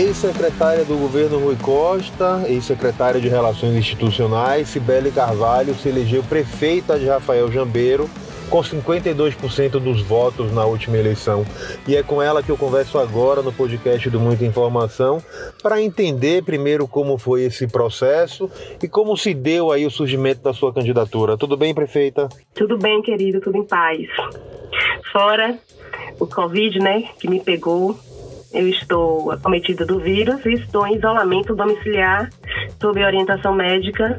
Ex-secretária do governo Rui Costa, ex-secretária de Relações Institucionais, Cibele Carvalho se elegeu prefeita de Rafael Jambeiro com 52% dos votos na última eleição. E é com ela que eu converso agora no podcast do Muita Informação para entender primeiro como foi esse processo e como se deu aí o surgimento da sua candidatura. Tudo bem, prefeita? Tudo bem, querido, tudo em paz. Fora o Covid, né, que me pegou, eu estou acometida do vírus e estou em isolamento domiciliar sob orientação médica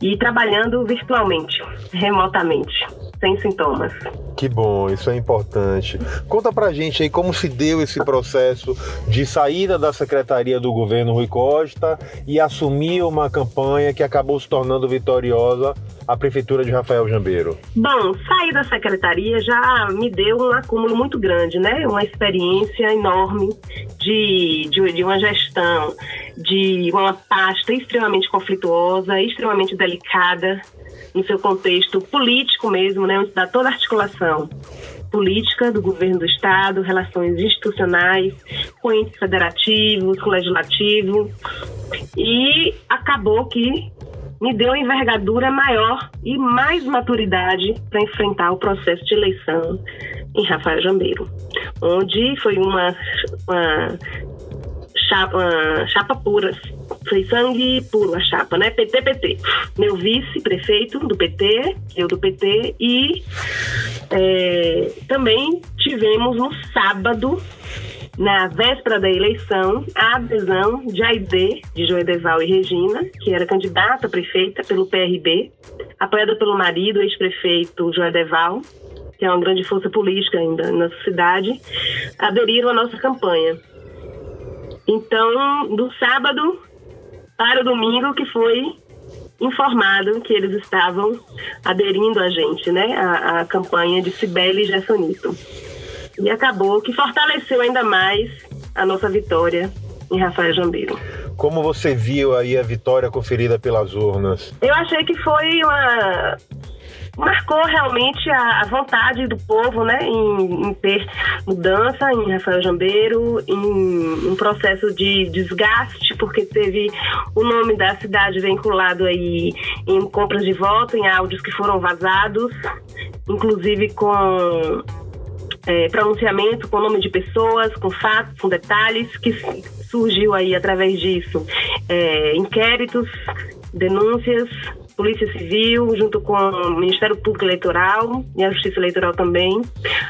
e trabalhando virtualmente, remotamente sem sintomas. Que bom, isso é importante. Conta pra gente aí como se deu esse processo de saída da secretaria do governo Rui Costa e assumir uma campanha que acabou se tornando vitoriosa a prefeitura de Rafael Jambeiro. Bom, sair da secretaria já me deu um acúmulo muito grande, né? Uma experiência enorme de, de, de uma gestão, de uma pasta extremamente conflituosa, extremamente delicada, no seu contexto político mesmo, né, onde dá toda a articulação política do governo do Estado, relações institucionais, com entes federativos, com legislativo. E acabou que me deu envergadura maior e mais maturidade para enfrentar o processo de eleição em Rafael Jambeiro, onde foi uma, uma chapa, chapa pura foi sangue puro a chapa, né? PT, PT. Meu vice-prefeito do PT, eu do PT, e é, também tivemos no sábado, na véspera da eleição, a adesão de Aide, de Joedeval e Regina, que era candidata a prefeita pelo PRB, apoiada pelo marido, ex-prefeito Joedeval, que é uma grande força política ainda na cidade, aderiram à nossa campanha. Então, do sábado para o domingo que foi informado que eles estavam aderindo a gente, né, a, a campanha de Cibele Gessonito. E acabou que fortaleceu ainda mais a nossa vitória em Rafael Jambeiro. Como você viu aí a vitória conferida pelas urnas? Eu achei que foi uma marcou realmente a, vontade do povo né, em, em, ter mudança em Rafael Jambeiro, em um processo de desgaste, porque teve o nome da cidade vinculado aí em compras de voto, em áudios que foram vazados, inclusive com é, pronunciamento com nome de pessoas, com fatos, com detalhes, que surgiu aí através disso. É, inquéritos, denúncias, Polícia Civil, junto com o Ministério Público Eleitoral e a Justiça Eleitoral também,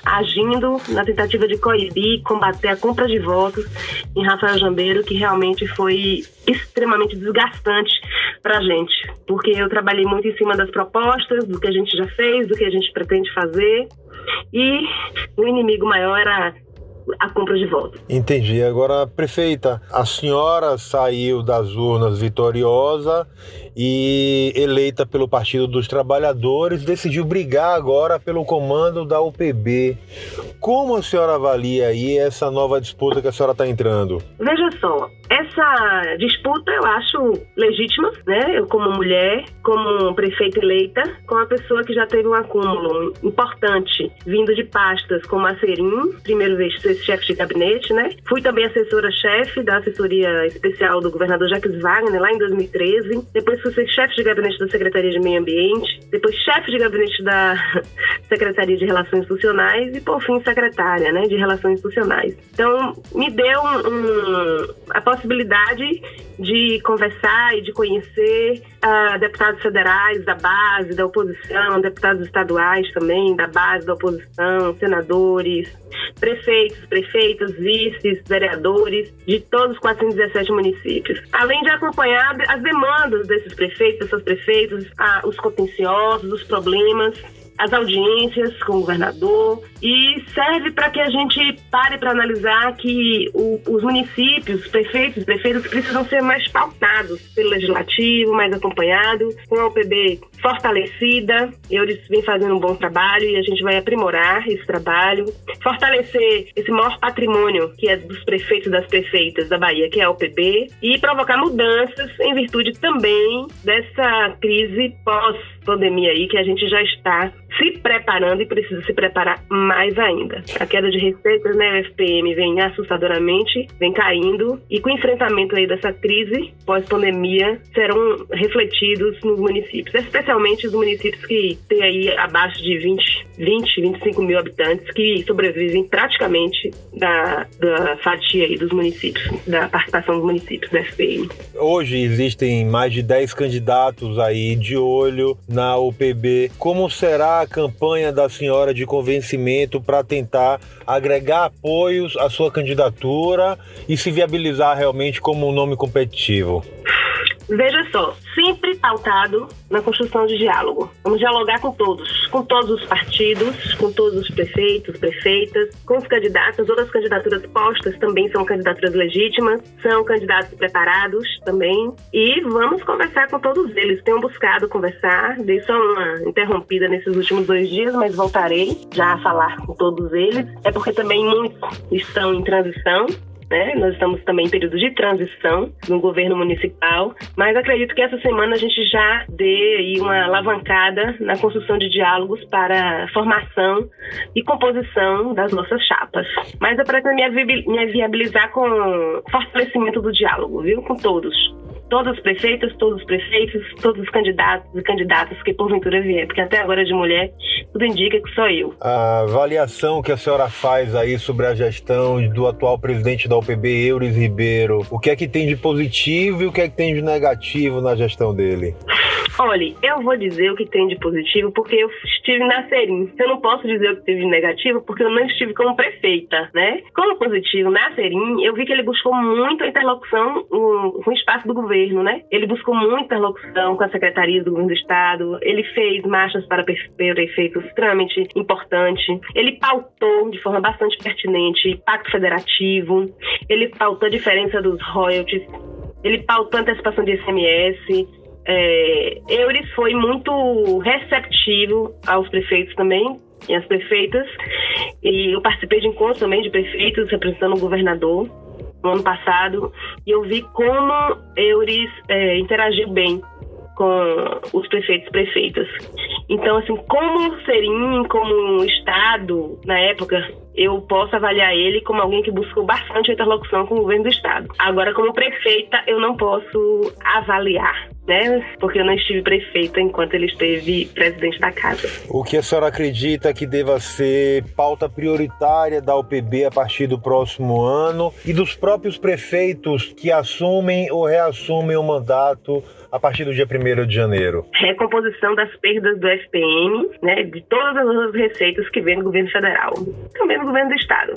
agindo na tentativa de coibir, combater a compra de votos em Rafael Jambeiro, que realmente foi extremamente desgastante para a gente, porque eu trabalhei muito em cima das propostas, do que a gente já fez, do que a gente pretende fazer, e o inimigo maior era a compra de votos. Entendi. Agora, prefeita, a senhora saiu das urnas vitoriosa e eleita pelo Partido dos Trabalhadores, decidiu brigar agora pelo comando da UPB. Como a senhora avalia aí essa nova disputa que a senhora está entrando? Veja só, essa disputa eu acho legítima, né? Eu como mulher, como prefeita eleita, com uma pessoa que já teve um acúmulo importante, vindo de pastas como a Serim, primeiro vez ser chefe de gabinete, né? Fui também assessora-chefe da assessoria especial do governador Jacques Wagner lá em 2013. Depois fui ser chefe de gabinete da Secretaria de Meio Ambiente, depois chefe de gabinete da Secretaria de Relações Institucionais e por fim secretária, né, de Relações Institucionais. Então, me deu um, a possibilidade de conversar e de conhecer uh, deputados federais da base, da oposição, deputados estaduais também, da base, da oposição, senadores, prefeitos, prefeitas, vices, vereadores de todos os 417 municípios. Além de acompanhar as demandas desses prefeitos, dessas prefeitas, os contenciosos, os problemas as audiências com o governador e serve para que a gente pare para analisar que o, os municípios, os prefeitos e prefeitas precisam ser mais pautados pelo legislativo, mais acompanhado, com a UPB fortalecida. Eles vêm fazendo um bom trabalho e a gente vai aprimorar esse trabalho, fortalecer esse maior patrimônio que é dos prefeitos e das prefeitas da Bahia, que é a UPB, e provocar mudanças em virtude também dessa crise pós pós-pandemia aí que a gente já está se preparando e precisa se preparar mais ainda. A queda de receitas, né, FPM vem assustadoramente, vem caindo e com o enfrentamento aí dessa crise pós-pandemia serão refletidos nos municípios, especialmente os municípios que têm aí abaixo de 20, 20 25 mil habitantes que sobrevivem praticamente da, da fatia aí dos municípios, da participação dos municípios da FPM. Hoje existem mais de 10 candidatos aí de olho na UPB. Como será a campanha da senhora de convencimento para tentar agregar apoios à sua candidatura e se viabilizar realmente como um nome competitivo? Veja só, sempre pautado na construção de diálogo. Vamos dialogar com todos, com todos os partidos, com todos os prefeitos, prefeitas, com os candidatos. Outras candidaturas postas também são candidaturas legítimas, são candidatos preparados também. E vamos conversar com todos eles. Tenho buscado conversar, dei só uma interrompida nesses últimos dois dias, mas voltarei já a falar com todos eles. É porque também muitos estão em transição né? Nós estamos também em período de transição no governo municipal, mas acredito que essa semana a gente já dê uma alavancada na construção de diálogos para formação e composição das nossas chapas. Mas eu pretendo me viabilizar com fortalecimento do diálogo, viu? Com todos todas as prefeitas, todos os prefeitos, todos os candidatos e candidatas que porventura vier, porque até agora de mulher, tudo indica que sou eu. A avaliação que a senhora faz aí sobre a gestão do atual presidente da UPB, Euris Ribeiro, o que é que tem de positivo e o que é que tem de negativo na gestão dele? Olha, eu vou dizer o que tem de positivo porque eu estive na Serim. Eu não posso dizer o que teve de negativo porque eu não estive como prefeita, né? Como positivo, na Serim, eu vi que ele buscou muito a interlocução com o espaço do governo, né? Ele buscou muita interlocução com a Secretaria do Governo do Estado, ele fez marchas para prefeitos extremamente importantes, ele pautou de forma bastante pertinente pacto federativo, ele pautou a diferença dos royalties, ele pautou a antecipação de ICMS, é, Euris foi muito receptivo aos prefeitos também e às prefeitas. E eu participei de encontros também de prefeitos representando o governador no ano passado e eu vi como Euris é, interagiu bem com os prefeitos e prefeitas. Então, assim, como Serim, como Estado, na época, eu posso avaliar ele como alguém que buscou bastante interlocução com o governo do Estado. Agora, como prefeita, eu não posso avaliar né? Porque eu não estive prefeita enquanto ele esteve presidente da casa. O que a senhora acredita que deva ser pauta prioritária da UPB a partir do próximo ano e dos próprios prefeitos que assumem ou reassumem o mandato a partir do dia 1 de janeiro? Recomposição das perdas do FPM, né, de todas as receitas que vem do governo federal, também do governo do estado.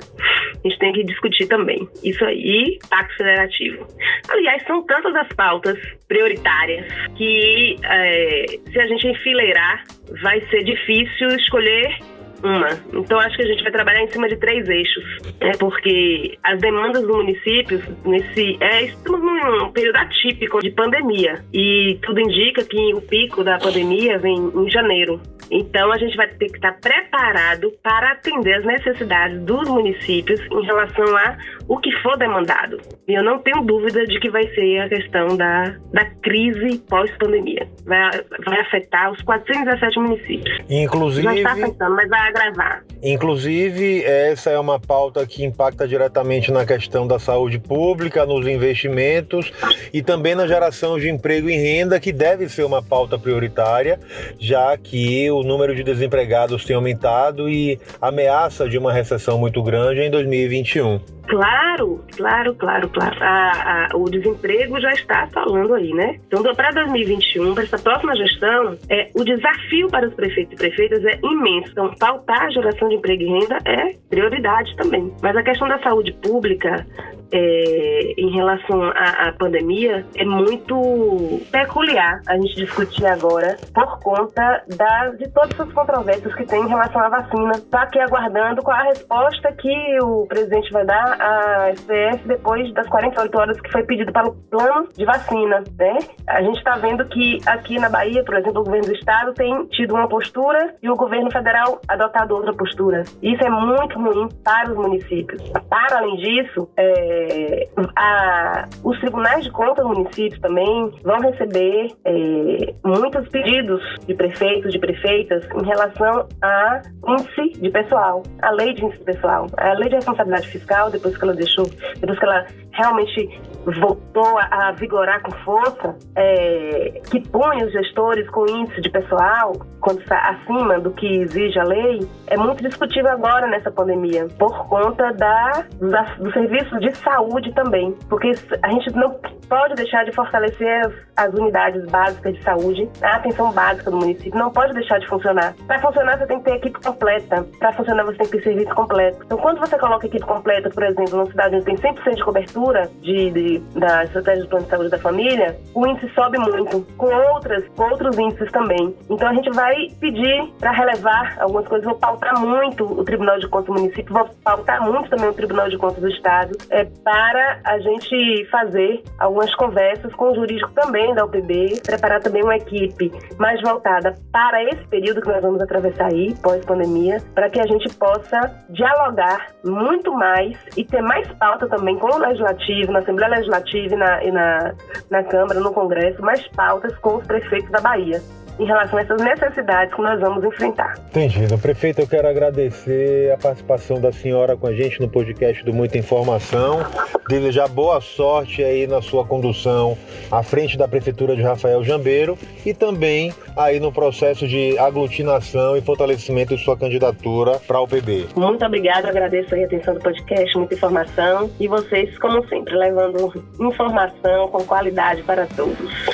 A gente tem que discutir também isso aí, pacto federativo. Aliás, são tantas as pautas prioritárias que é, se a gente enfileirar, vai ser difícil escolher uma. Então acho que a gente vai trabalhar em cima de três eixos, né? porque as demandas do município nesse é estamos num período atípico de pandemia e tudo indica que o pico da pandemia vem em janeiro. Então a gente vai ter que estar preparado para atender as necessidades dos municípios em relação a o que for demandado. E eu não tenho dúvida de que vai ser a questão da, da crise pós-pandemia. Vai, vai afetar os 417 municípios. Inclusive. Já está afetando, mas vai agravar. Inclusive, essa é uma pauta que impacta diretamente na questão da saúde pública, nos investimentos e também na geração de emprego e renda, que deve ser uma pauta prioritária, já que o número de desempregados tem aumentado e ameaça de uma recessão muito grande em 2021. Claro, claro, claro, claro. A, a, o desemprego já está falando aí, né? Então, para 2021, para essa próxima gestão, é, o desafio para os prefeitos e prefeitas é imenso. Então, pautar a geração de emprego e renda é prioridade também. Mas a questão da saúde pública, é, em relação à, à, pandemia é muito peculiar a gente discutir agora por conta da, de todas as controvérsias que tem em relação à vacina. Está aqui aguardando qual a resposta que o presidente vai dar à SPF depois das 48 horas que foi pedido para o plano de vacina. Né? A gente está vendo que aqui na Bahia, por exemplo, o governo do estado tem tido uma postura e o governo federal adota adotado outra postura. Isso é muito ruim para os municípios. Para além disso, é, a, os tribunais de contas do município também vão receber é, muitos pedidos de prefeitos, de prefeitas, em relação a índice de pessoal, a lei de índice pessoal, a lei de responsabilidade fiscal, depois que ela deixou, depois que ela realmente voltou a, a vigorar com força, é, que põe os gestores com índice de pessoal, quando está acima do que exige a lei, é muito discutível agora nessa pandemia, por conta da, da do serviço de saúde também, porque a gente não pode deixar de fortalecer as, as unidades básicas de saúde, a atenção básica do município não pode deixar de funcionar. Para funcionar, você tem que ter equipe completa. Para funcionar, você tem que ter serviço completo. Então, quando você coloca equipe completa, por exemplo, numa cidade onde tem 100% de cobertura de, de, da estratégia de plano de saúde da família, o índice sobe muito, com outras, com outros índices também. Então, a gente vai pedir para relevar algumas coisas, vou pautar muito o Tribunal de Contas do município, vou pautar muito também o Tribunal de Contas do Estado, é, para a gente fazer algumas conversas com o jurídico também da UPB, preparar também uma equipe mais voltada para esse período que nós vamos atravessar aí, pós-pandemia, para que a gente possa dialogar muito mais e ter mais pauta também com o Legislativo, na Assembleia Legislativa e na, e na, na Câmara, no Congresso, mais pautas com os prefeitos da Bahia em relação a essas necessidades que nós vamos enfrentar. Entendido. Prefeito, eu quero agradecer a participação da senhora com a gente no podcast do Muita Informação. Desejar boa sorte aí na sua condução à frente da Prefeitura de Rafael Jambeiro e também aí no processo de aglutinação e fortalecimento de sua candidatura para o PB. Muito obrigada, agradeço a atenção do podcast, muita informação e vocês, como sempre, levando informação com qualidade para todos.